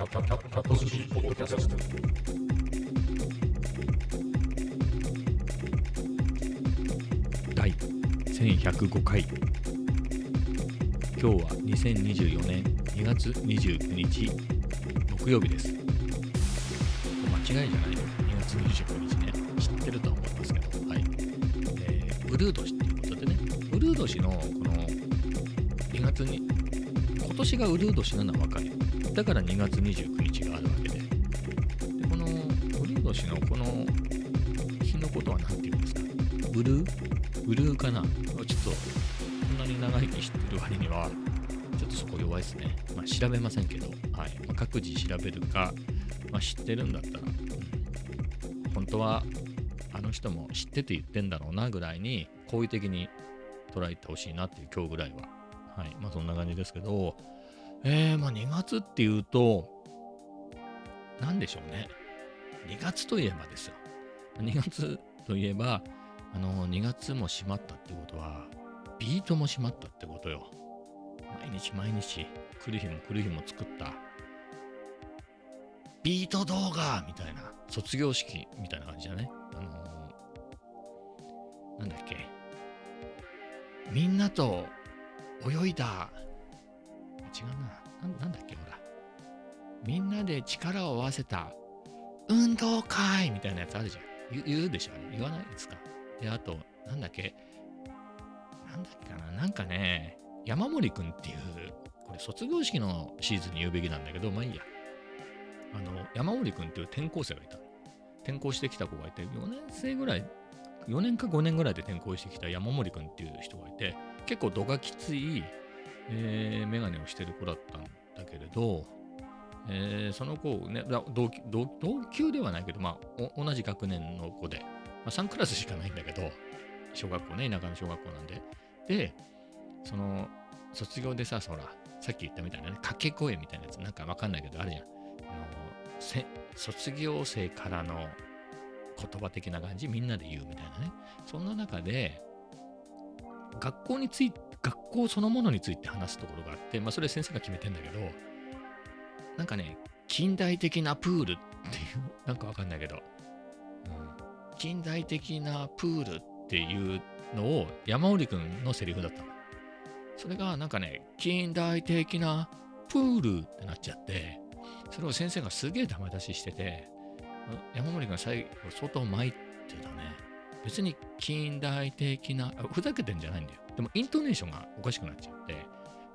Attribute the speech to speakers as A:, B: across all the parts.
A: キャキャキャキャット寿司ポッドキャスト
B: 第1105回今日は2024年2月29日木曜日です。間違いじゃないよ。2月29日ね。知ってるとは思いますけど。はい、えー、ウルー年っていうことでね。ウルー年のこの2月に今年がウルー年なのは分かるだから2月29日があるわけででこのウルー年のこの日のことは何て言うんですか？ウルー？ウルーかな？ちょっと、こんなに長生きしてる割には、ちょっとそこ弱いですね。まあ、調べませんけど、はい。まあ、各自調べるか、まあ、知ってるんだったら、うん本当は、あの人も知ってて言ってんだろうなぐらいに、好意的に捉えてほしいなっていう今日ぐらいは。はい。まあ、そんな感じですけど、えー、まあ、2月っていうと、なんでしょうね。2月といえばですよ。2月といえば、あの、2月も閉まったってことは、ビートも閉まったってことよ。毎日毎日、来る日も来る日も作った、ビート動画みたいな、卒業式みたいな感じだね。あのーなんだっけ。みんなと泳いだ、違うな。ななんだっけ、ほら。みんなで力を合わせた運動会みたいなやつあるじゃん。言うでしょあれ言わないですか？で、あと、なんだっけ、なんだっけかな、なんかね、山森くんっていう、これ卒業式のシーズンに言うべきなんだけど、まあいいや。あの、山森くんっていう転校生がいた。転校してきた子がいて、4年生ぐらい、4年か5年ぐらいで転校してきた山森くんっていう人がいて、結構度がきつい、えー、メガネをしてる子だったんだけれど、えーその子ね、同級ではないけど、まあ、同じ学年の子で、まあ、3クラスしかないんだけど、小学校ね、田舎の小学校なんで。で、その、卒業でさ、ほら、さっき言ったみたいなね、掛け声みたいなやつ、なんかわかんないけど、あるじゃん。あの卒業生からの言葉的な感じ、みんなで言うみたいなね。そんな中で、学校について、学校そのものについて話すところがあって、まあ、それ先生が決めてんだけど、なんかね、近代的なプールっていう、なんかわかんないけど、うん、近代的なプールっていうのを山織くんのセリフだったの。それがなんかね、近代的なプールってなっちゃって、それを先生がすげえダメ出ししてて、山森君が最後相当参ってたね。別に近代的な、ふざけてんじゃないんだよ。でもイントネーションがおかしくなっちゃって、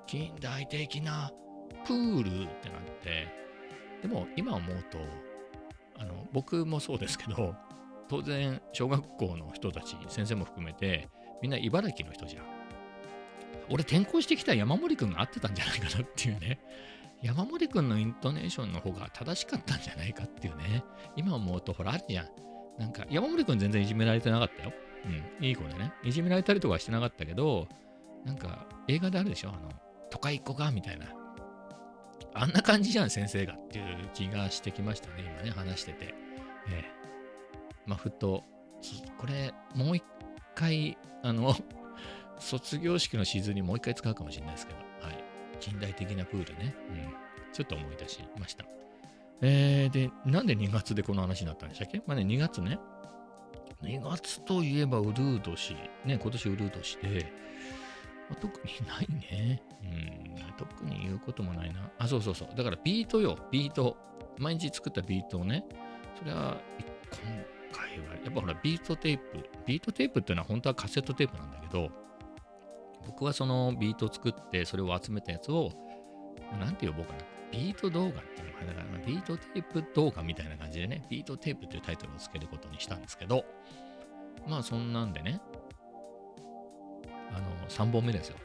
B: 近代的なプールってなって、でも今思うと、あの僕もそうですけど、当然小学校の人たち、先生も含めて、みんな茨城の人じゃん。俺転校してきた山森くんが合ってたんじゃないかなっていうね。山森くんのイントネーションの方が正しかったんじゃないかっていうね。今思うとほらあるじゃん。なんか山森くん全然いじめられてなかったよ。うん、いい子でね。いじめられたりとかはしてなかったけど、なんか映画であるでしょ？あの、都会っ子がみたいな。あんな感じじゃん、先生がっていう気がしてきましたね、今ね、話してて。ええまあ、ふと、これ、もう一回、あの、卒業式のシーズンにもう一回使うかもしれないですけど、はい。近代的なプールね。うん。ちょっと思い出しました。えー、で、なんで2月でこの話になったんでしたっけ？まあね、2月ね。2月といえばウルー年。ね、今年ウルー年で、まあ特にないね。うん、特に言うこともないな。あ、そうそうそう。だからビートよ、ビート。毎日作ったビートをね、それは、今回は、やっぱほら、ビートテープ。ビートテープっていうのは本当はカセットテープなんだけど、僕はそのビートを作って、それを集めたやつを、なんて呼ぼうかな。ビート動画っていうのかな。だからビートテープ動画みたいな感じでね、ビートテープっていうタイトルをつけることにしたんですけど、まあそんなんでね、あの、3本目ですよ。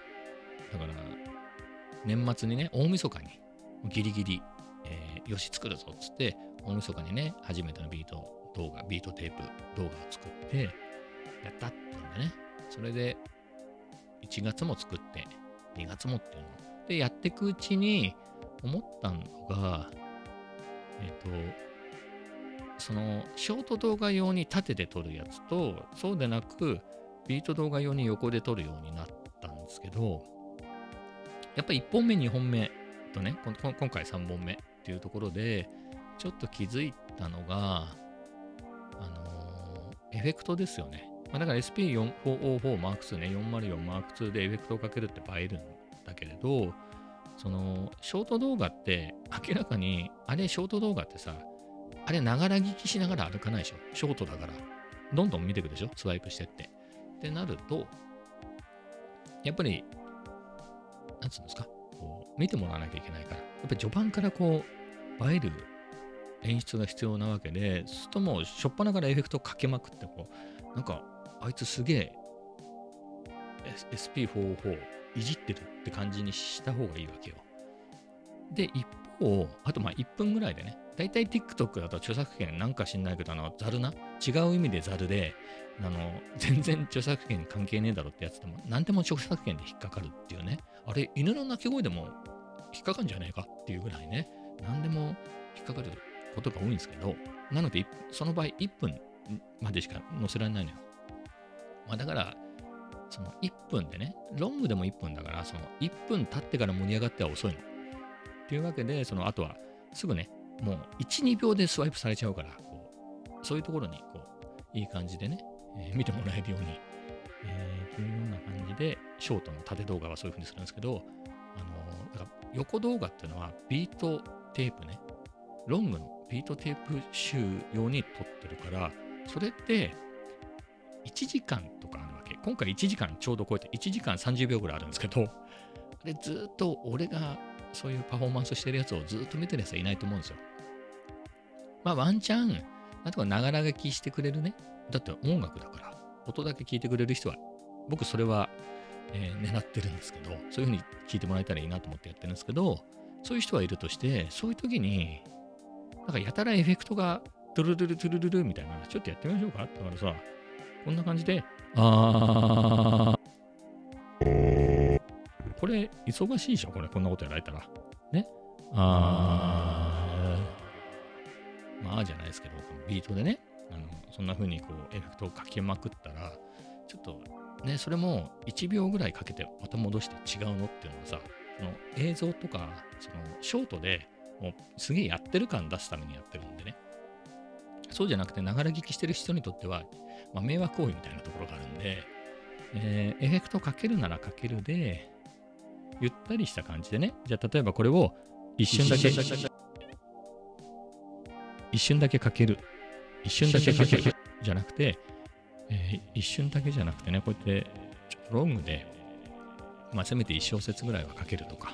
B: だから、年末にね、大晦日に、ギリギリ、えーよし、作るぞっつって、大晦日にね、初めてのビート動画、ビートテープ動画を作って、やったっていうんでね、それで、1月も作って、2月もっていうの。で、やっていくうちに、思ったのが、えっ、と、その、ショート動画用に縦で撮るやつと、そうでなく、ビート動画用に横で撮るようになったんですけど、やっぱり1本目、2本目とね、ここ今回3本目っていうところで、ちょっと気づいたのが、あのーエフェクトですよね。まあ、だから SP400 M2 ね、404 M2 でエフェクトをかけるって映えるんだけれど、そのショート動画って明らかに、あれショート動画ってさ、あれながら聞きしながら歩かないでしょ？ショートだから。どんどん見ていくでしょ？スワイプしてって。ってなると、やっぱり、なんつうんですか、こう見てもらわなきゃいけないから、やっぱり序盤からこう、映える演出が必要なわけで、するともう、しょっぱなからエフェクトかけまくって、こう、なんか、あいつすげえ、S- SP404 いじってるって感じにした方がいいわけよ。で、一方、あとまあ1分ぐらいでね、だいたい TikTok だと著作権なんか知んないけど、あの、ザルな、違う意味でザルで、あの、全然著作権関係ねえだろってやつでも、何でも著作権で引っかかるっていうね、あれ、犬の鳴き声でも引っかかるんじゃねえかっていうぐらいね、何でも引っかかることが多いんですけど、なので、その場合1分までしか載せられないのよ。まあだから、その1分でね、ロングでも1分だから、その1分経ってから盛り上がっては遅いの。っていうわけで、その後はすぐね、もう1、2秒でスワイプされちゃうから、こうそういうところにこういい感じでね、えー見てもらえるように、えーというような感じで、ショートの縦動画はそういう風にするんですけど、あのーだから横動画っていうのはビートテープね、ロングのビートテープ集用に撮ってるから、それって1時間とかあるわ。今回1時間ちょうど超えて1時間30秒ぐらいあるんですけど、あれずっと俺がそういうパフォーマンスしてるやつをずっと見てるやつはいないと思うんですよ。まあワンチャン、なんとかながら書きしてくれるね。だって音楽だから、音だけ聞いてくれる人は、僕それは、えー狙ってるんですけど、そういうふうに聞いてもらえたらいいなと思ってやってるんですけど、そういう人はいるとして、そういう時に、なんかやたらエフェクトがトゥルルルトゥルルルみたいな、ちょっとやってみましょうかだからさ、こんな感じで、あー、これ忙しいでしょ？これ、こんなことやられたら。ね。あー、まあじゃないですけど、このビートでね、あのそんな風にこうエフェクトをかけまくったら、ちょっとね、それも1秒ぐらいかけてまた戻して違うのっていうのはさ、その映像とか、そのショートでもうすげえやってる感出すためにやってるんでね。そうじゃなくて、ながら聞きしてる人にとっては、まあ、迷惑行為みたいなところがあるんで、えーエフェクトかけるならかけるで、ゆったりした感じでね、じゃあ例えばこれを一瞬だけ、一瞬だけかける。一瞬だけかける。じゃなくて、えー一瞬だけじゃなくてね、こうやってロングで、まあ、せめて一小節ぐらいはかけるとか、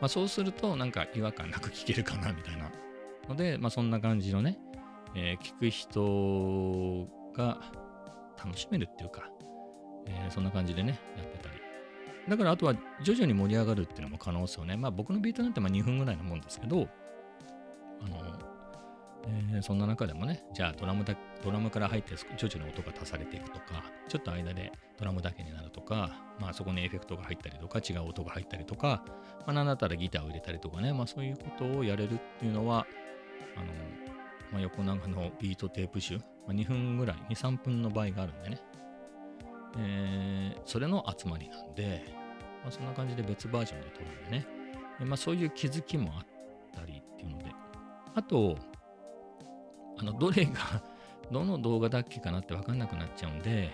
B: まあ、そうするとなんか違和感なく聞けるかなみたいなので、まあ、そんな感じのね、えー聞く人が楽しめるっていうか、えーそんな感じでね、やってたり。だからあとは徐々に盛り上がるっていうのも可能ですよね。まあ僕のビートなんてまあ2分ぐらいのもんですけど、あの、えーそんな中でもね、じゃあドラムだドラムから入って徐々に音が足されていくとか、ちょっと間でドラムだけになるとか、まあそこにエフェクトが入ったりとか、違う音が入ったりとか、まあなんだったらギターを入れたりとかね、まあそういうことをやれるっていうのは、あの、まあ、横長のビートテープ集、まあ、2分ぐらい、2、3分の場合があるんでね、えーそれの集まりなんで、まあ、そんな感じで別バージョンで撮るんでね、でまあ、そういう気づきもあったりっていうので、あと、あの、どれが、どの動画だっけかなって分かんなくなっちゃうんで、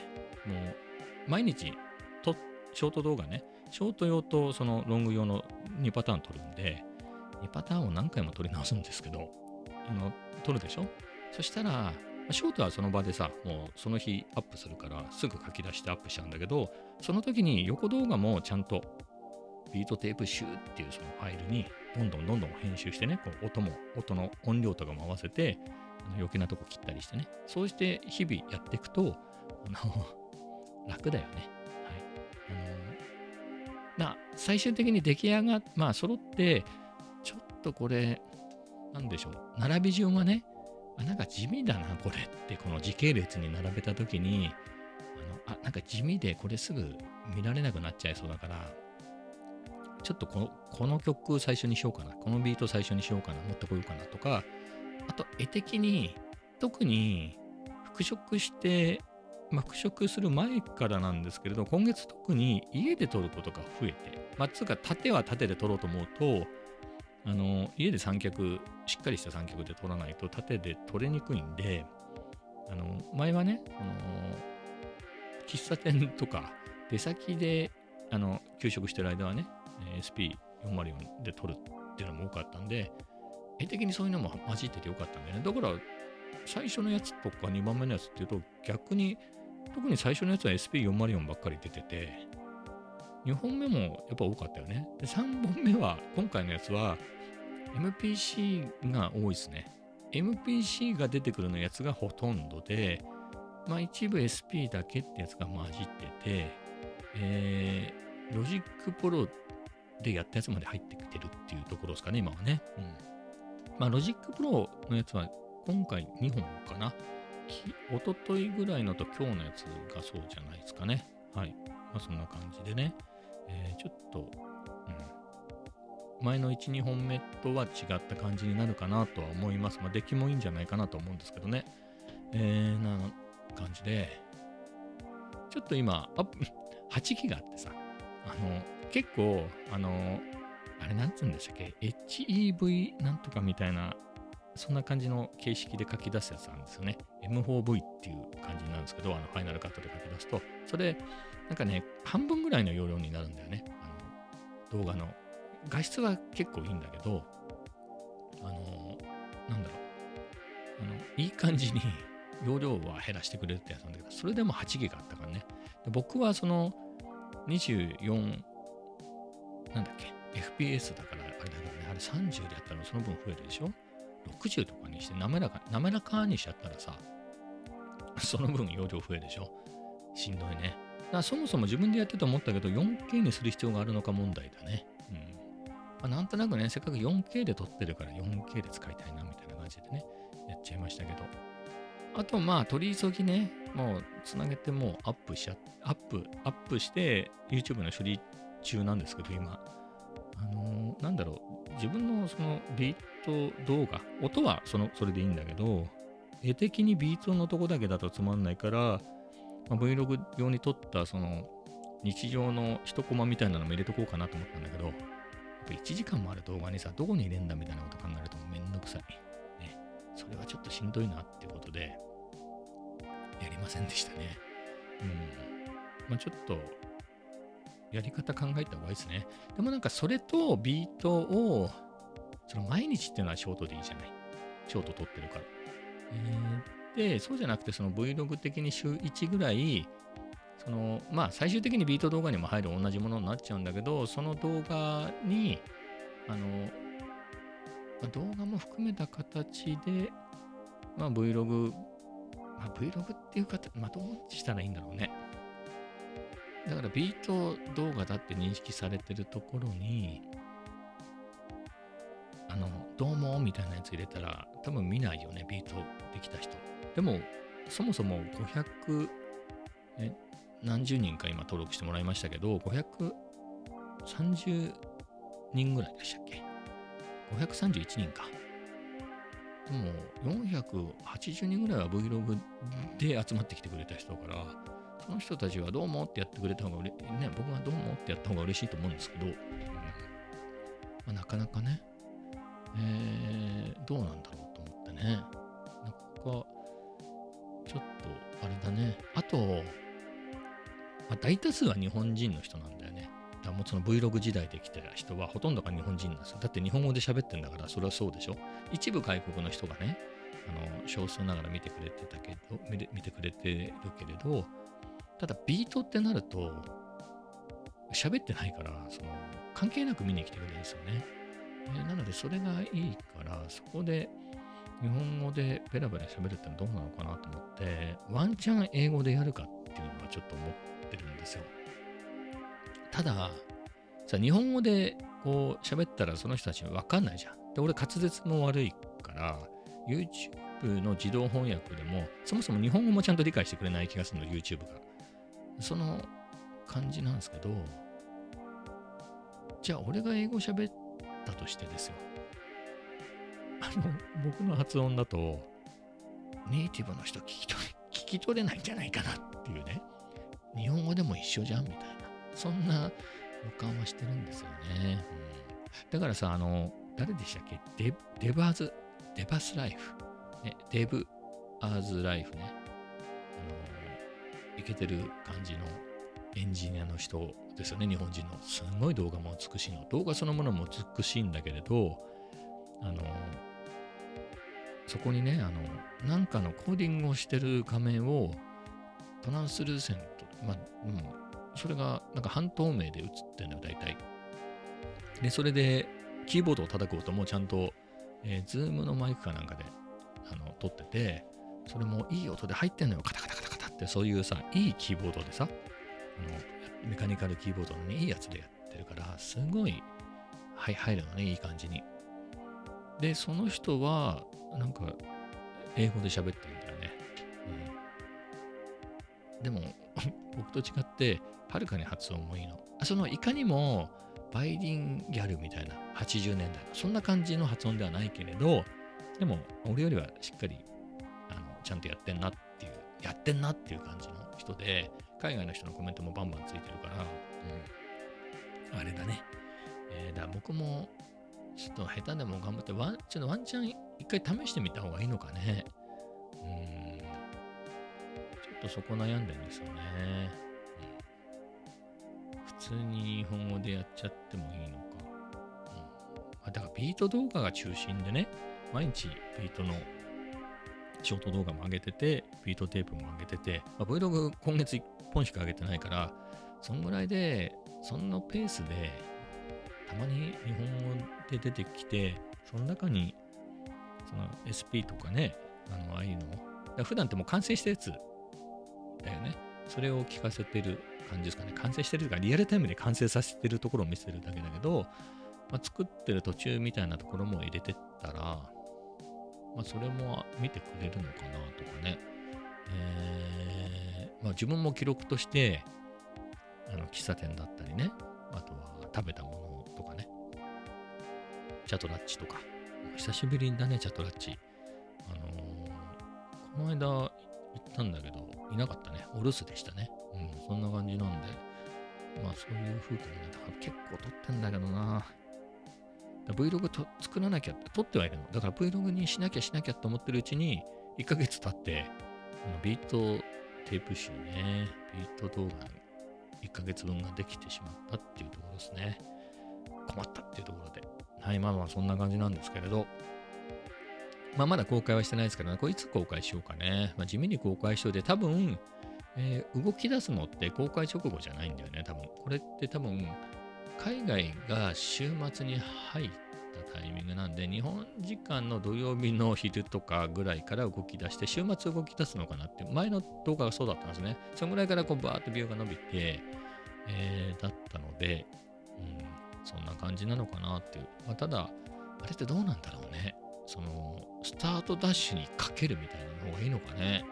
B: もう、毎日と、ショート動画ね、ショート用とそのロング用の2パターン撮るんで、2パターンを何回も撮り直すんですけど、あの、撮るでしょ？そしたら、ショートはその場でさ、もうその日アップするから、すぐ書き出してアップしちゃうんだけど、その時に横動画もちゃんとビートテープ集っていうそのファイルにどんどんどんどん編集してね、こう音も、音の音量とかも合わせて、あの余計なとこ切ったりしてね、そうして日々やっていくと、あの楽だよね。はい。あのな最終的に出来上がっ、まあ揃って、ちょっとこれ、なんでしょう、並び順はね、あなんか地味だな、これって、この時系列に並べたときに、あのあ、なんか地味でこれすぐ見られなくなっちゃいそうだから、ちょっとこのこの曲最初にしようかな、このビート最初にしようかな、持ってこようかなとか、あと絵的に、特に復職して、まあ、復職する前からなんですけれど、今月特に家で撮ることが増えて、まあ、つうか縦は縦で撮ろうと思うと、あの家で三脚しっかりした三脚で撮らないと縦で撮れにくいんであの前はねあの喫茶店とか出先であの給食してる間はね SP404 で撮るっていうのも多かったんで絵的にそういうのも混じっててよかったんだよね。だから最初のやつとか2番目のやつっていうと逆に特に最初のやつは SP404 ばっかり出てて2本目もやっぱ多かったよねで3本目は今回のやつは MPC が多いですね MPC が出てくるのやつがほとんどでまあ一部 SP だけってやつが混じっててえー、 Logic Proでやったやつまで入ってきてるっていうところですかね今はねうんまあ Logic Pro のやつは今回2本かな。おとといぐらいのと今日のやつがそうじゃないですかね。はい。まあそんな感じでね。えー、ちょっと、うん。前の1、2本目とは違った感じになるかなとは思います。まあ出来もいいんじゃないかなと思うんですけどね。えー、な感じで。ちょっと今、あ8ギガってさ、あの、結構、あの、あれなんつうんでしたっけ ?HEV なんとかみたいなそんな感じの形式で書き出すやつなんですよね。M4V っていう感じなんですけど、あのファイナルカットで書き出すと、それ、なんかね、半分ぐらいの容量になるんだよね。あの動画の。画質は結構いいんだけど、あの、なんだろう。あの、いい感じに 容量は減らしてくれるってやつなんだけど、それでも8ギガあったからね。で僕はその24、なんだっけ、FPS だからあれだけどね、あれ30でやったらその分増えるでしょ？60とかにして滑らか、滑らかにしちゃったらさ、その分容量増えるでしょ？しんどいね。だからそもそも自分でやってて思ったけど、4K にする必要があるのか問題だね。うん。まあ、なんとなくね、せっかく 4K で撮ってるから 4K で使いたいなみたいな感じでね、やっちゃいましたけど。あと、まあ、取り急ぎね、もうつなげてもうアップしちゃ、アップ、アップして YouTube の処理中なんですけど、今。あのー、なんだろう、自分のそのビート動画、音はそのそれでいいんだけど、絵的にビートのとこだけだとつまんないから、まあ、Vlog 用に撮ったその日常の一コマみたいなのも入れとこうかなと思ったんだけど、やっぱ1時間もある動画にさ、どこに入れんだみたいなこと考えるとめんどくさい。ね。それはちょっとしんどいなってことで、やりませんでしたね。うん。まあちょっと、やり方考えた方がいいですね。でもなんかそれとビートを、その毎日っていうのはショートでいいじゃない。ショート撮ってるから。えー、で、そうじゃなくてその Vlog 的に週1ぐらい、そのまあ最終的にビート動画にも入る同じものになっちゃうんだけど、その動画に、あの、まあ、動画も含めた形で、まあ Vlog、まあ Vlog っていう方、まあどうしたらいいんだろうね。だからビート動画だって認識されてるところに、あの、どうもみたいなやつ入れたら、多分見ないよね、ビートできた人。でも、そもそも500、え、何十人か今登録してもらいましたけど、530人ぐらいでしたっけ ?531 人か。でも、480人ぐらいは Vlog で集まってきてくれた人だから、その人たちはどうもってやってくれた方がうれ、ね、僕がどうもってやった方が嬉しいと思うんですけど、うんまあ、なかなかね、えー、どうなんだろうと思ってね。なんか、ちょっと、あれだね。あと、まあ、大多数は日本人の人なんだよね。だもその Vlog 時代で来てた人はほとんどが日本人なんですよ。だって日本語で喋ってんだからそれはそうでしょ。一部外国の人がね、あの少数ながら見てくれてたけど、見てくれてるけれど、ただビートってなると、喋ってないから、その関係なく見に来てくれるんですよね。えなので、それがいいから、そこで日本語でベラベラ喋るってのはどうなのかなと思って、ワンチャン英語でやるかっていうのはちょっと思ってるんですよ。ただ、さ、日本語でこう喋ったらその人たちわかんないじゃん。で、俺滑舌も悪いから、YouTube の自動翻訳でも、そもそも日本語もちゃんと理解してくれない気がするの、YouTube が。その感じなんですけど、じゃあ俺が英語喋ったとしてですよ。あの、僕の発音だと、ネイティブの人聞き取れ、聞き取れないんじゃないかなっていうね。日本語でも一緒じゃんみたいな。そんな予感はしてるんですよね。うん、だからさ、あの、誰でしたっけ？デデバーズ、デバスライフ。ね、デブアーズライフね。いけてる感じのエンジニアの人ですよね、日本人の。すごい動画も美しいの。動画そのものも美しいんだけれど、あの、そこにね、あの、なんかのコーディングをしてる画面をトランスルーセント、まあ、うん、それがなんか半透明で映ってんのよ、大体。で、それでキーボードを叩く音もちゃんと、えー、ズームのマイクかなんかであの撮ってて、それもいい音で入ってんのよ、カタカタカタカタって、そういうさ、いいキーボードでさ、あのメカニカルキーボードのね、いいやつでやってるから、すごい、はい、入るのね、いい感じに。で、その人は、なんか、英語で喋ってるんだよね。うん、でも、僕と違って、はるかに発音もいいの。その、いかにも、バイリンギャルみたいな80年代そんな感じの発音ではないけれどでも俺よりはしっかりあのちゃんとやってんなっやってんなっていう感じの人で海外の人のコメントもバンバンついてるから、うん、あれだね、えー、だ僕もちょっと下手でも頑張ってワンちょっとワンチャン一回試してみた方がいいのかね。うん。ちょっとそこ悩んでるんですよね。普通に日本語でやっちゃってもいいのか。うん、だからビート動画が中心でね、毎日ビートのショート動画も上げてて、ビートテープも上げてて、まあ、Vlog 今月1本しか上げてないから、そんぐらいで、そのペースで、たまに日本語で出てきて、その中に、その SP とかね、あの、ああいうの、普段ってもう完成したやつだよね。それを聞かせてる感じですかね。完成してるとか、リアルタイムで完成させてるところを見せるだけだけど、まあ、作ってる途中みたいなところも入れてったら、まあ、それも見てくれるのかなとかね。えー、まあ、自分も記録として、あの喫茶店だったりね、あとは食べたものとかね、チャトラッチとか、久しぶりだね、チャトラッチ。あのー、この間行ったんだけど、いなかったね。お留守でしたね。うん、そんな感じなんで、まあそういう風景もね、結構撮ってんだけどな。Vlog と作らなきゃって、撮ってはいるの。だから Vlog にしなきゃしなきゃと思ってるうちに、1ヶ月経って、ビートテープ集ね、ビート動画1ヶ月分ができてしまったっていうところですね。困ったっていうところで。はい、まあまあそんな感じなんですけれど、まあまだ公開はしてないですから、ね、これいつ公開しようかね。まあ地味に公開しようで、多分、えー、動き出すのって公開直後じゃないんだよね、多分。これって多分、海外が週末に入ったタイミングなんで、日本時間の土曜日の昼とかぐらいから動き出して、週末動き出すのかなって、前の動画がそうだったんですね。そのぐらいからこうバーッとビューが伸びて、えー、だったので、うん、そんな感じなのかなっていう。まあ、ただ、あれってどうなんだろうね。その、スタートダッシュにかけるみたいなのがいいのかね。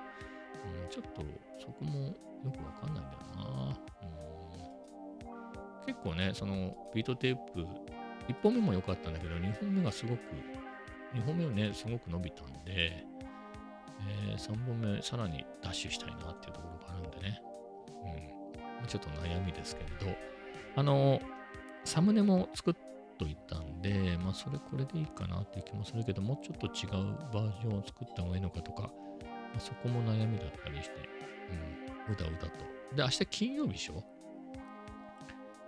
B: うん、ちょっとそこもよくわかんないんだよな。うん、結構ね、そのビートテープ、1本目も良かったんだけど、2本目がすごく、2本目はね、すごく伸びたんで、えー、3本目さらにダッシュしたいなっていうところがあるんでね。うん。ちょっと悩みですけれど、あの、サムネも作っといたんで、まあそれこれでいいかなっていう気もするけど、もうちょっと違うバージョンを作った方がいいのかとか、まあ、そこも悩みだったりして、うん、うだうだと。で、明日金曜日でしょ？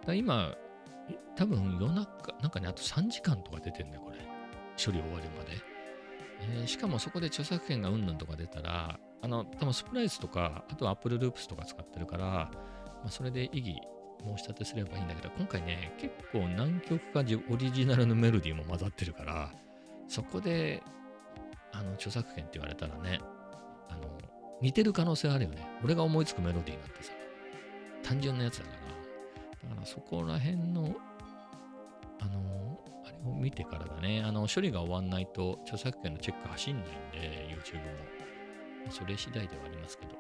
B: だ今、多分夜中、なんかね、あと3時間とか出てんね、これ。処理終わるまで。えー、しかもそこで著作権がうんぬんとか出たら、あの、多分スプライスとか、あとは Apple Loops とか使ってるから、まあ、それで異議申し立てすればいいんだけど、今回ね、結構何曲かオリジナルのメロディーも混ざってるから、そこで、あの、著作権って言われたらね、あの、似てる可能性あるよね。俺が思いつくメロディーなんてさ、単純なやつだから。だからそこら辺の、あの、あれを見てからだね。あの、処理が終わんないと著作権のチェック走んないんで、YouTube も。それ次第ではありますけど。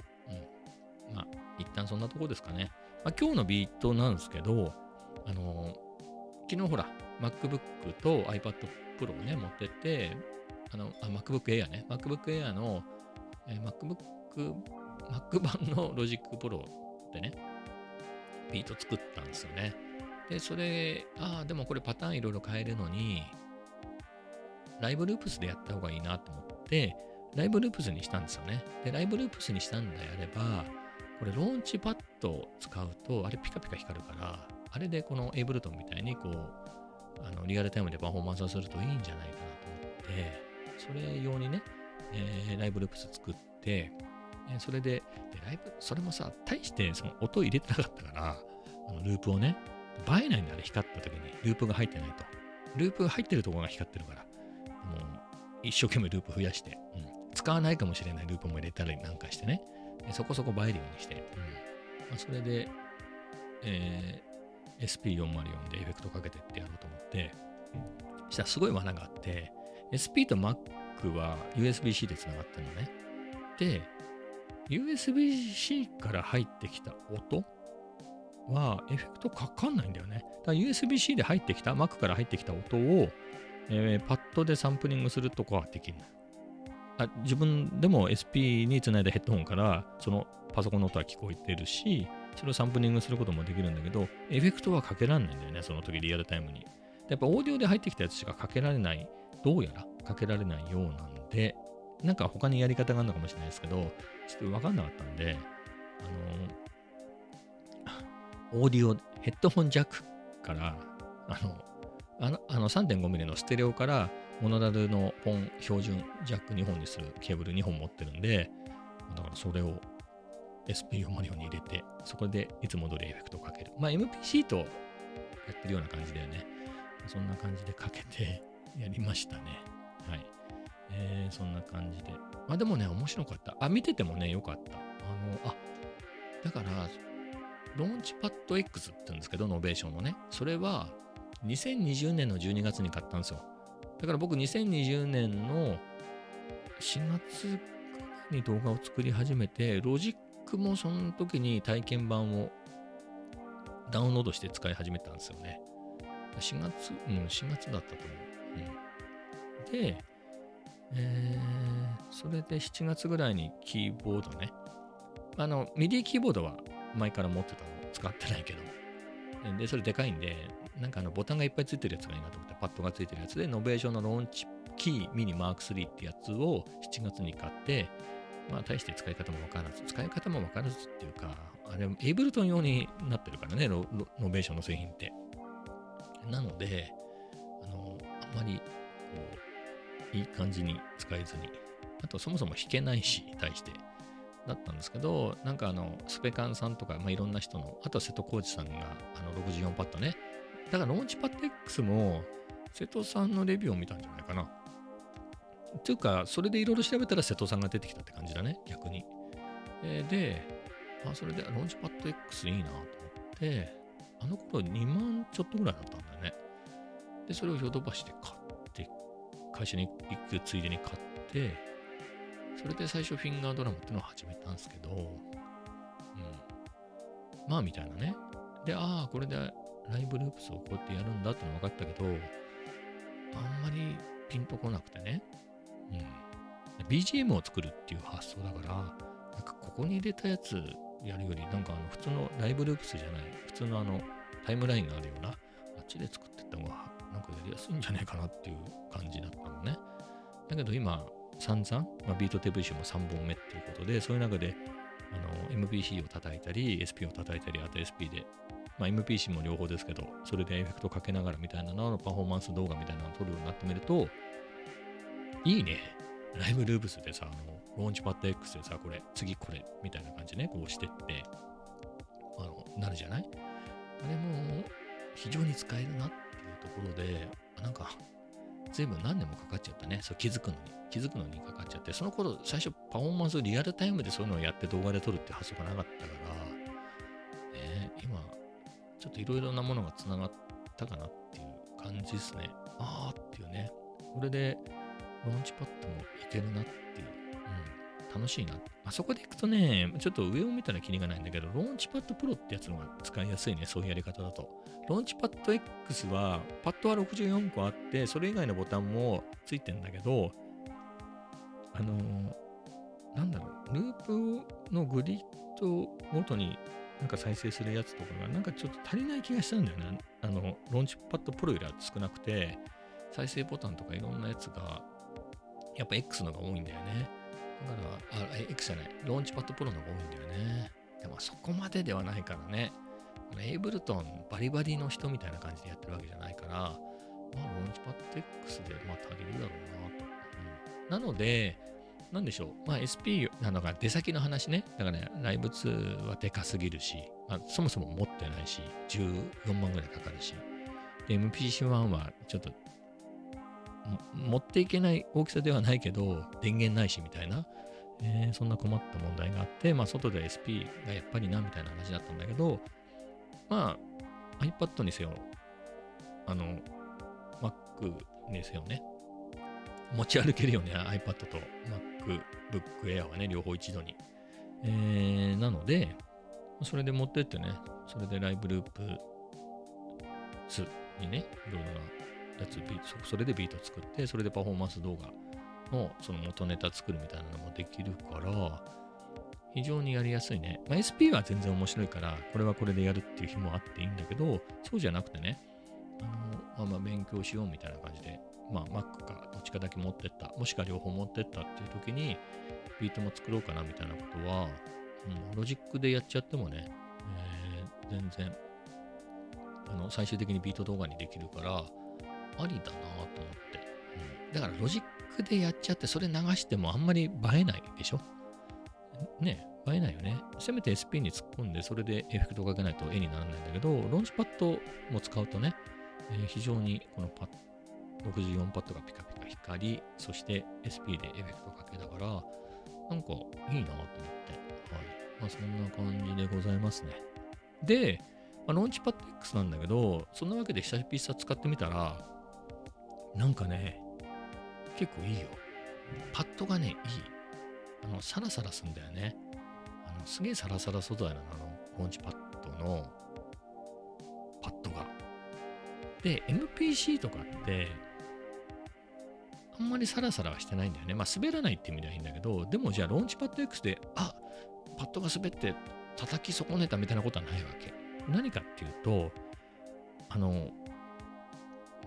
B: うん。まあ、一旦そんなとこですかね。まあ、今日のビートなんですけど、あの、昨日ほら、MacBook と iPad Pro をね、持ってって、あの、あ、MacBook Air ね。MacBook Air のえー、MacBook、Mac 版の Logic Pro でね、ビート作ったんですよね。で、それ、ああ、でもこれパターンいろいろ変えるのに、ライブループスでやった方がいいなと思って、ライブループスにしたんですよね。で、ライブループスにしたんであれば、これローンチパッドを使うと、あれピカピカ光るから、あれでこのエイブルトンみたいにこう、あのリアルタイムでパフォーマンスをするといいんじゃないかなと思って、それ用にね、えーライブループス作って、えそれで、ライブ、それもさ、大してその音入れてなかったから、あのループをね、映えないんだあれ光った時に、ループが入ってないと。ループが入ってるところが光ってるから、もう一生懸命ループ増やして、うん。使わないかもしれないループも入れたりなんかしてね、そこそこ映えるようにして、うん。まあ、それで、えー SP404 でエフェクトかけてってやろうと思って、そしたらすごい罠があって、SP と Mac は USB-C でつながってるのね。で、USB-C から入ってきた音はエフェクトかかんないんだよね。だから USB-C で入ってきた、Mac から入ってきた音を、えーパッドでサンプリングするとかはできるの。あ自分でも SP につないだヘッドホンからそのパソコンの音は聞こえてるし、それをサンプリングすることもできるんだけど、エフェクトはかけられないんだよね、その時リアルタイムに。やっぱオーディオで入ってきたやつしかかけられない、どうやらかけられないようなんで、なんか他にやり方があるのかもしれないですけど、ちょっとわかんなかったんで、あの、オーディオ、ヘッドホンジャックから、あの、あのあの 3.5mm のステレオからモノラルのポン標準ジャック2本にするケーブル2本持ってるんで、だからそれを SP404 に入れて、そこでいつも通りエフェクトをかける。まあ MPC とやってるような感じだよね。そんな感じでかけてやりましたね。はい。えー、そんな感じで。まあでもね、面白かった。あ、見ててもね、よかった。あの、あ、だから、 Launchpad X って言うんですけど、 Novation のね。それは、2020年の12月に買ったんですよ。だから僕、2020年の4月に動画を作り始めて、ロジックもその時に体験版をダウンロードして使い始めたんですよね。4月、うん、4月だったと思う。うん、で、えー、それで7月ぐらいにキーボードね。あの、 MIDI キーボードは前から持ってたの、使ってないけど。で、それでかいんで、なんかあのボタンがいっぱいついてるやつがいいなと思って、パッドがついてるやつで、 Novation の Launchkey Mini Mark 3ってやつを7月に買って、まあ、大して使い方もわからず、使い方もわからずっていうか、あれ、 Ableton 用になってるからね、 Novation の製品って。なので、あの、あんまり、こう、いい感じに使えずに、あとそもそも弾けないし、大して。だったんですけど、なんかあの、スペカンさんとか、まあ、いろんな人の、あとは瀬戸康史さんが、あの、64パッドね。だから、 Launchpad X も、瀬戸さんのレビューを見たんじゃないかな。っていうか、それでいろいろ調べたら瀬戸さんが出てきたって感じだね、逆に。えーで、あ、それで、ローンチパッド X いいなと思って、あの頃2万ちょっとぐらいだったんだよね。で、それをヨドバシで買って、会社に行くついでに買って、それで最初フィンガードラムっていうのを始めたんですけど、うん。まあ、みたいなね。で、ああ、これでライブループスをこうやってやるんだっての分かったけど、あんまりピンとこなくてね。うん。BGM を作るっていう発想だから、なんかここに入れたやつやるより、なんかあの普通の Live Loops じゃない、普通のあのタイムラインがあるような、あっちで作ってった方がなんかやりやすいんじゃないかなっていう感じだったのね。だけど今、散々、まあ、ビートテープ集も3本目っていうことで、そういう中であの MPC を叩いたり、SP を叩いたり、あと SP で、まあ、MPC も両方ですけど、それでエフェクトかけながらみたいなののパフォーマンス動画みたいなのを撮るようになってみると、いいね。ライブループスでさ、あのローンチパッド X でさ、これ、次これ、みたいな感じでね、こうしてって、あの、なるじゃない？あれも、非常に使えるなっところで、なんか、随分何年もかかっちゃったね。そう気づくのに。気づくのにかかっちゃって、その頃、最初パフォーマンスリアルタイムでそういうのをやって動画で撮るって発想がなかったから、ね、今、ちょっといろいろなものがつながったかなっていう感じですね。あーっていうね。これで、ローンチパッドもいけるなっていう。楽しいな。あそこでいくとね、ちょっと上を見たらキリがないんだけど、ローンチパッドプロってやつのが使いやすいね。そういうやり方だと。ローンチパッド X は、パッドは64個あって、それ以外のボタンもついてんだけど、あのーなんだろう、ループのグリッドごとになんか再生するやつとかが、なんかちょっと足りない気がしたんだよね。あの、ローンチパッドプロよりは少なくて、再生ボタンとかいろんなやつが、やっぱ X のが多いんだよね。だから、あ、X じゃない、ローンチパッドプロのが多いんだよね。でもそこまでではないからね。エイブルトンバリバリの人みたいな感じでやってるわけじゃないから、まあ、ローンチパッド X でまあ足りるだろうなと。うん、なので、なんでしょう、まあ、SP なのが出先の話ね。だからね、ライブ2はでかすぎるし、まあ、そもそも持ってないし、14万ぐらいかかるし、で、MPC-1 はちょっと持っていけない大きさではないけど、電源ないしみたいな、えー、そんな困った問題があって、まあ、外で SP がやっぱりなみたいな話だったんだけど、まあ、iPad にせよ、あの、Mac にせよね、持ち歩けるよね、iPad と MacBook Air はね、両方一度に。えー、なので、それで持ってってね、それでライブループ2にね、いろいろなやつ、ビートそれでビート作って、それでパフォーマンス動画のその元ネタ作るみたいなのもできるから、非常にやりやすいね。まあ、SP は全然面白いから、これはこれでやるっていう日もあっていいんだけど、そうじゃなくてね、あのまあ、まあ勉強しようみたいな感じで、まあ、Mac かどっちかだけ持ってった、もしくは両方持ってったっていう時に、ビートも作ろうかなみたいなことは、うん、ロジックでやっちゃってもね、えー、全然、あの、最終的にビート動画にできるから、ありだなと思って、うん。だからロジックでやっちゃって、それ流してもあんまり映えないでしょ？ね、映えないよね。せめて SP に突っ込んで、それでエフェクトをかけないと絵にならないんだけど、 Launchpadも使うとね、えー、非常にこのパッ64パッドがピカピカ光り、そして SP でエフェクトかけながら、なんかいいなと思って、はい。まあそんな感じでございますね。で、まあ、ローンチパッド X なんだけど、そんなわけで久々使ってみたら、なんかね、結構いいよ。パッドがね、いい。あの、サラサラすんだよね。あの、すげえサラサラ素材なの、あの、ローンチパッドのパッドが。で、MPC とかって、あんまりサラサラはしてないんだよね。まあ、滑らないって意味ではいいんだけど、でもじゃあ、ローンチパッド X で、あパッドが滑って叩き損ねたみたいなことはないわけ。何かっていうと、あの、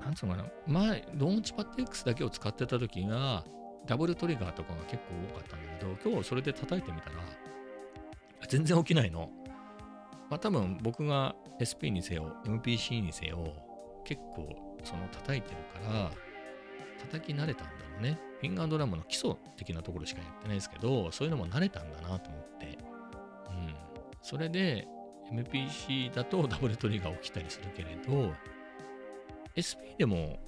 B: なんつうのかな、前、ローンチパッド X だけを使ってた時が、ダブルトリガーとかが結構多かったんだけど、今日それで叩いてみたら、全然起きないの。まあ多分僕が SP にせよ、MPC にせよ、結構その叩いてるから、叩き慣れたんだろうね。フィンガードラムの基礎的なところしかやってないですけど、そういうのも慣れたんだなと思って。うん。それで、MPC だとダブルトリガー起きたりするけれど、SP でも、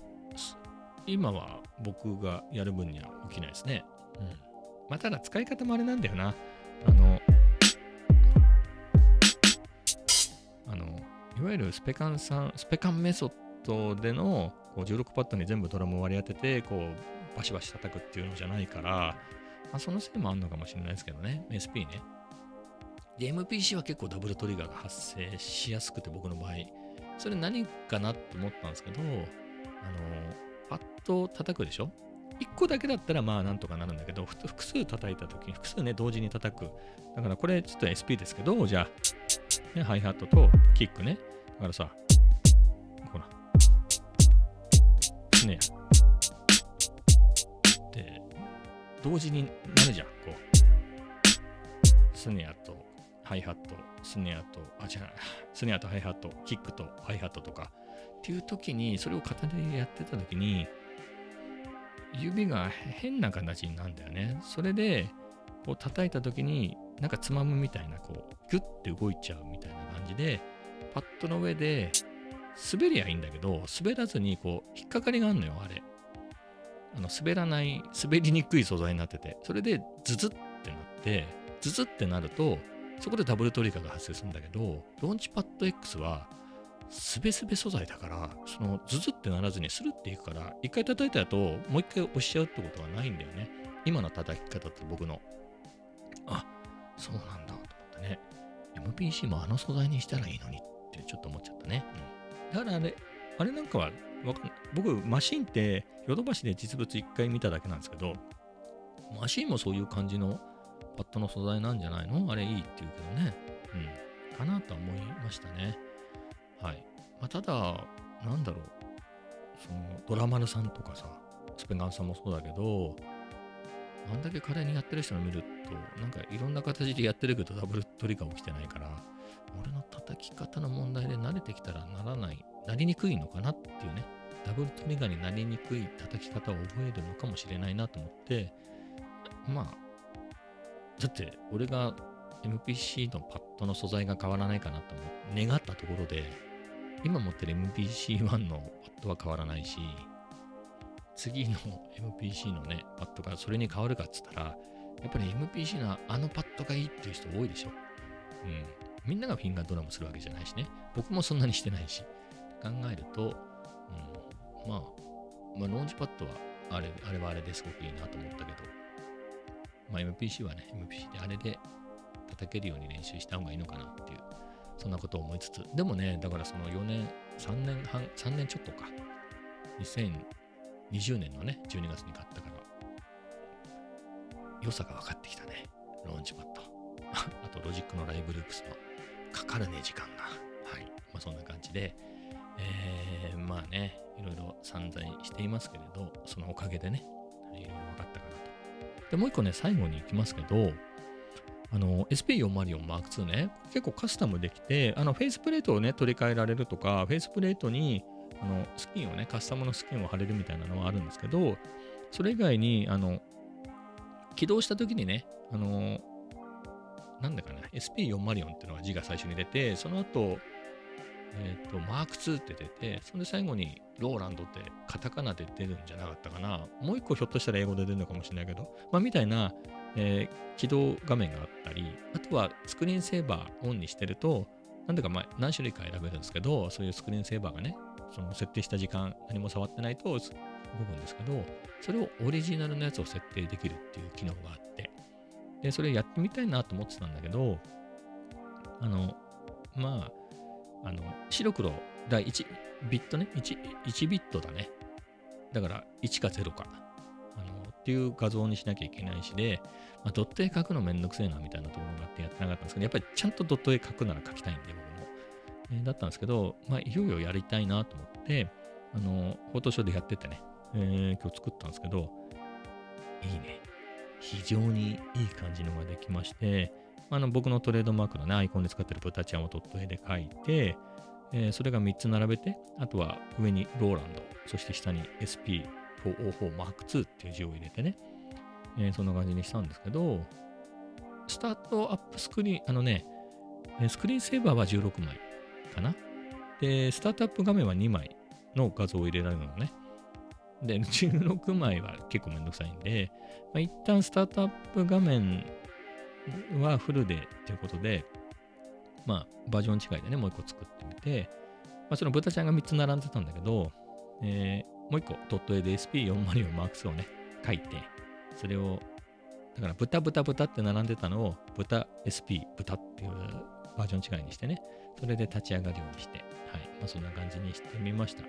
B: 今は僕がやる分には起きないですね。うん。まあ、ただ使い方もあれなんだよな。あの、あの、いわゆるスペカンさん、スペカンメソッドでのこう16パッドに全部ドラムを割り当てて、こう、バシバシ叩くっていうのじゃないから、まあ、そのせいもあるのかもしれないですけどね。SP ね。で、MPC は結構ダブルトリガーが発生しやすくて、僕の場合。それ何かなと思ったんですけど、あの、パッドを叩くでしょ？1個だけだったらまあなんとかなるんだけど、複数叩いたときに、複数ね、同時に叩く。だからこれちょっと SP ですけど、じゃあ、ね、ハイハットとキックね。だからさ、ほら、スネア。で、同時になるじゃん、こう。スネアとハイハット、スネアと、あ、違う、スネアとハイハット、キックとハイハットとか。っていう時に、それを片手でやってた時に、指が変な形になるんだよね。それで、こう叩いた時に、なんかつまむみたいな、こう、ギュッて動いちゃうみたいな感じで、パッドの上で滑りゃいいんだけど、滑らずにこう、引っかかりがあるのよ、あれ。あの、滑らない、滑りにくい素材になってて、それでズズってなって、ズズってなると、そこでダブルトリガーが発生するんだけど、ローンチパッド X は、すべすべ素材だから、そのズズってならずにスルっていくから、一回叩いた後、もう一回押しちゃうってことはないんだよね。今の叩き方って僕の。あ、そうなんだと思ってね。MPC もあの素材にしたらいいのにってちょっと思っちゃったね。うん、だからあれ、あれなんかは僕、マシンってヨドバシで実物一回見ただけなんですけど、マシンもそういう感じのパッドの素材なんじゃないの？あれいいって言うけどね。うん。かなとは思いましたね。はい。まあ、ただ、なんだろう。そのドラマルさんとかさ、スペガンさんもそうだけど、あんだけ華麗にやってる人を見ると、なんかいろんな形でやってるけどダブルトリガー起きてないから、俺の叩き方の問題で慣れてきたらならない、なりにくいのかなっていうね、ダブルトリガーになりにくい叩き方を覚えるのかもしれないなと思って、まあ、だって俺が MPC のパッドの素材が変わらないかなと思う願ったところで、今持ってる MPC-1 のパッドは変わらないし、次の MPC のね、パッドがそれに変わるかっつったら、やっぱり MPC のあのパッドがいいっていう人多いでしょ。うん。みんながフィンガードラムするわけじゃないしね。僕もそんなにしてないし。考えると、うん、まあ、まあ、ローンチパッドはあれあれはあれですごくいいなと思ったけど、まあ MPC はね、MPC であれで叩けるように練習した方がいいのかなっていう、そんなことを思いつつ、でもね、だからその4年、3年半、3年ちょっとか、2020年のね、12月に買ったから、良さが分かってきたね、ローンチパッド。あと、ロジックのライブループスのかかるね、時間が。はい。まあ、そんな感じで、えー、まあね、いろいろ散財していますけれど、そのおかげでね、で、もう一個ね、最後に行きますけど、あの、SP404 Mark II ね、結構カスタムできて、あの、フェイスプレートをね、取り替えられるとか、フェイスプレートに、あの、スキンをね、カスタムのスキンを貼れるみたいなのはあるんですけど、それ以外に、あの、起動した時にね、あの、なんだかな、SP404 っていうのが字が最初に出て、その後、えっ、と、マーク2って出て、それで最後にローランドってカタカナで出るんじゃなかったかな。もう一個ひょっとしたら英語で出るのかもしれないけど、まあみたいな、えー起動画面があったり、あとはスクリーンセーバーオンにしてると、なんだかまあ何種類か選べるんですけど、そういうスクリーンセーバーがね、その設定した時間何も触ってないと動くんですけど、それをオリジナルのやつを設定できるっていう機能があって、で、それやってみたいなと思ってたんだけど、あの、まあ、あの、白黒、だ1ビットね1、1ビットだね。だから1か0か。あの、っていう画像にしなきゃいけないしで、まあ、ドット絵描くのめんどくせえなみたいなところがあってやってなかったんですけど、やっぱりちゃんとドット絵描くなら描きたいんで、僕も。えーだったんですけど、まあ、いよいよやりたいなと思って、あの、フォトショーでやっててね、えー今日作ったんですけど、いいね。非常にいい感じのができまして、あの僕のトレードマークのね、アイコンで使ってる豚ちゃんをドット絵で描いて、えーそれが3つ並べて、あとは上にローランド、そして下に SP404 Mark II っていう字を入れてね、えーそんな感じにしたんですけど、スタートアップスクリーン、あのね、スクリーンセーバーは16枚かな。で、スタートアップ画面は2枚の画像を入れられるのね。で、16枚は結構めんどくさいんで、まあ、一旦スタートアップ画面はフルでということで、まあ、バージョン違いでね、もう一個作ってみて、まあ、その豚ちゃんが3つ並んでたんだけど、えーもう一個ドット絵で SP404 マークスをね、書いて、それを、だから豚豚豚って並んでたのを豚 SP 豚っていうバージョン違いにしてね、それで立ち上がるようにして、はい、まあ、そんな感じにしてみました。や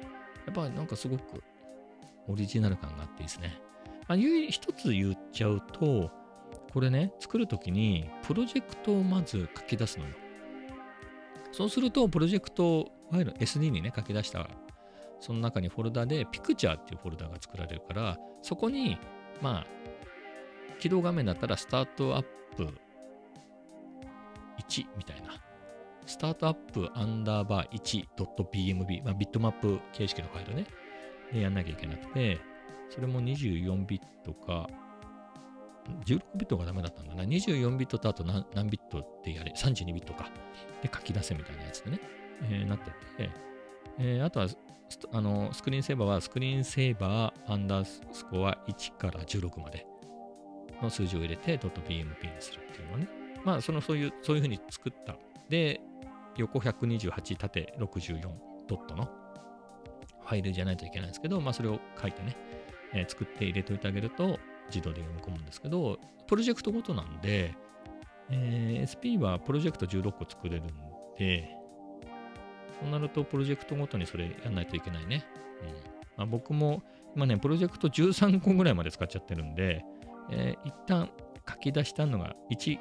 B: っぱなんかすごくオリジナル感があっていいですね。あ、一つ言っちゃうと、これね、作るときにプロジェクトをまず書き出すのよ。そうすると、プロジェクトファイル SD にね、書き出した、その中にフォルダで、ピクチャーっていうフォルダが作られるから、そこに、まあ、起動画面だったら、スタートアップ1みたいな、スタートアップアンダーバー 1.bmp、まあ、ビットマップ形式のファイルね、でやんなきゃいけなくて、それも24ビットか、16ビットがダメだったんだな。24ビットとあと何何ビットってやれ、32ビットか。で書き出せみたいなやつでね、えーなってて、えーあとはスあのスクリーンセーバーはスクリーンセーバーアンダースコア1から16までの数字を入れて .bmp にするっていうのをね。まあ、そのそういう、そういうふうに作った。で、横128、縦64ドットのファイルじゃないといけないんですけど、まあ、それを書いてね、えー作って入れておいてあげると自動で読み込むんですけど、プロジェクトごとなんで、えー SP はプロジェクト16個作れるんで、そうなるとプロジェクトごとにそれやんないといけないね。うんまあ、僕も今ね、プロジェクト13個ぐらいまで使っちゃってるんで、えー一旦書き出したのが1、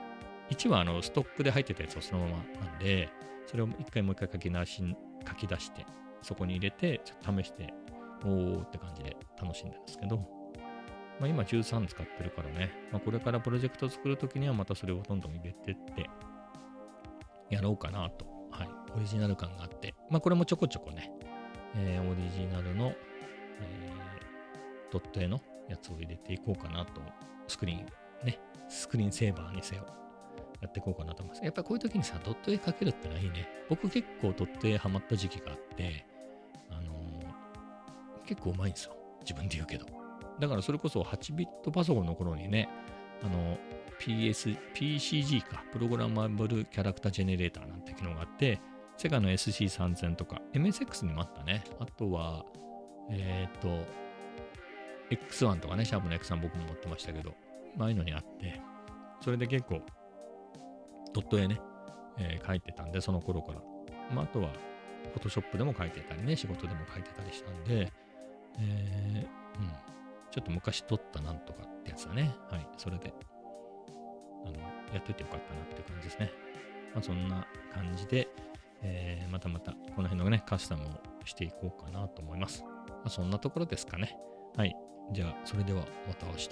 B: 1はあのストックで入ってたやつをそのままなんで、それを一回もう一回書き出し書き出して、そこに入れて、ちょっと試しておーって感じで楽しんでるんですけど、まあ、今13使ってるからね、まあ、これからプロジェクト作るときにはまたそれをどんどん入れてって、やろうかなと。はい。オリジナル感があって、まあこれもちょこちょこね、えーオリジナルの、えードット絵のやつを入れていこうかなと、スクリーン、ね、スクリーンセーバーにせよ、やっていこうかなと思います。やっぱこういう時にさ、ドット絵描けるってのはいいね。僕結構ドット絵ハマった時期があって、あのー結構うまいんですよ。自分で言うけど。だからそれこそ8ビットパソコンの頃にね、あの、PS、PCG か、プログラマブルキャラクタージェネレーターなんて機能があって、セガの SC3000 とか、MSX にもあったね。あとは、えっ、と、X1 とかね、シャープの X1 僕も持ってましたけど、まあああいうのにあって、それで結構、ドット絵ね、えー書いてたんで、その頃から。まあ、あとは、フォトショップでも書いてたりね、仕事でも書いてたりしたんで、えーうん、ちょっと昔撮ったなんとかってやつだね。はい、それで、あの、やっといてよかったなっていう感じですね。まあ、そんな感じで、えーまたまた、この辺のね、カスタムをしていこうかなと思います。まあ、そんなところですかね。はい。じゃあ、それではまた明日。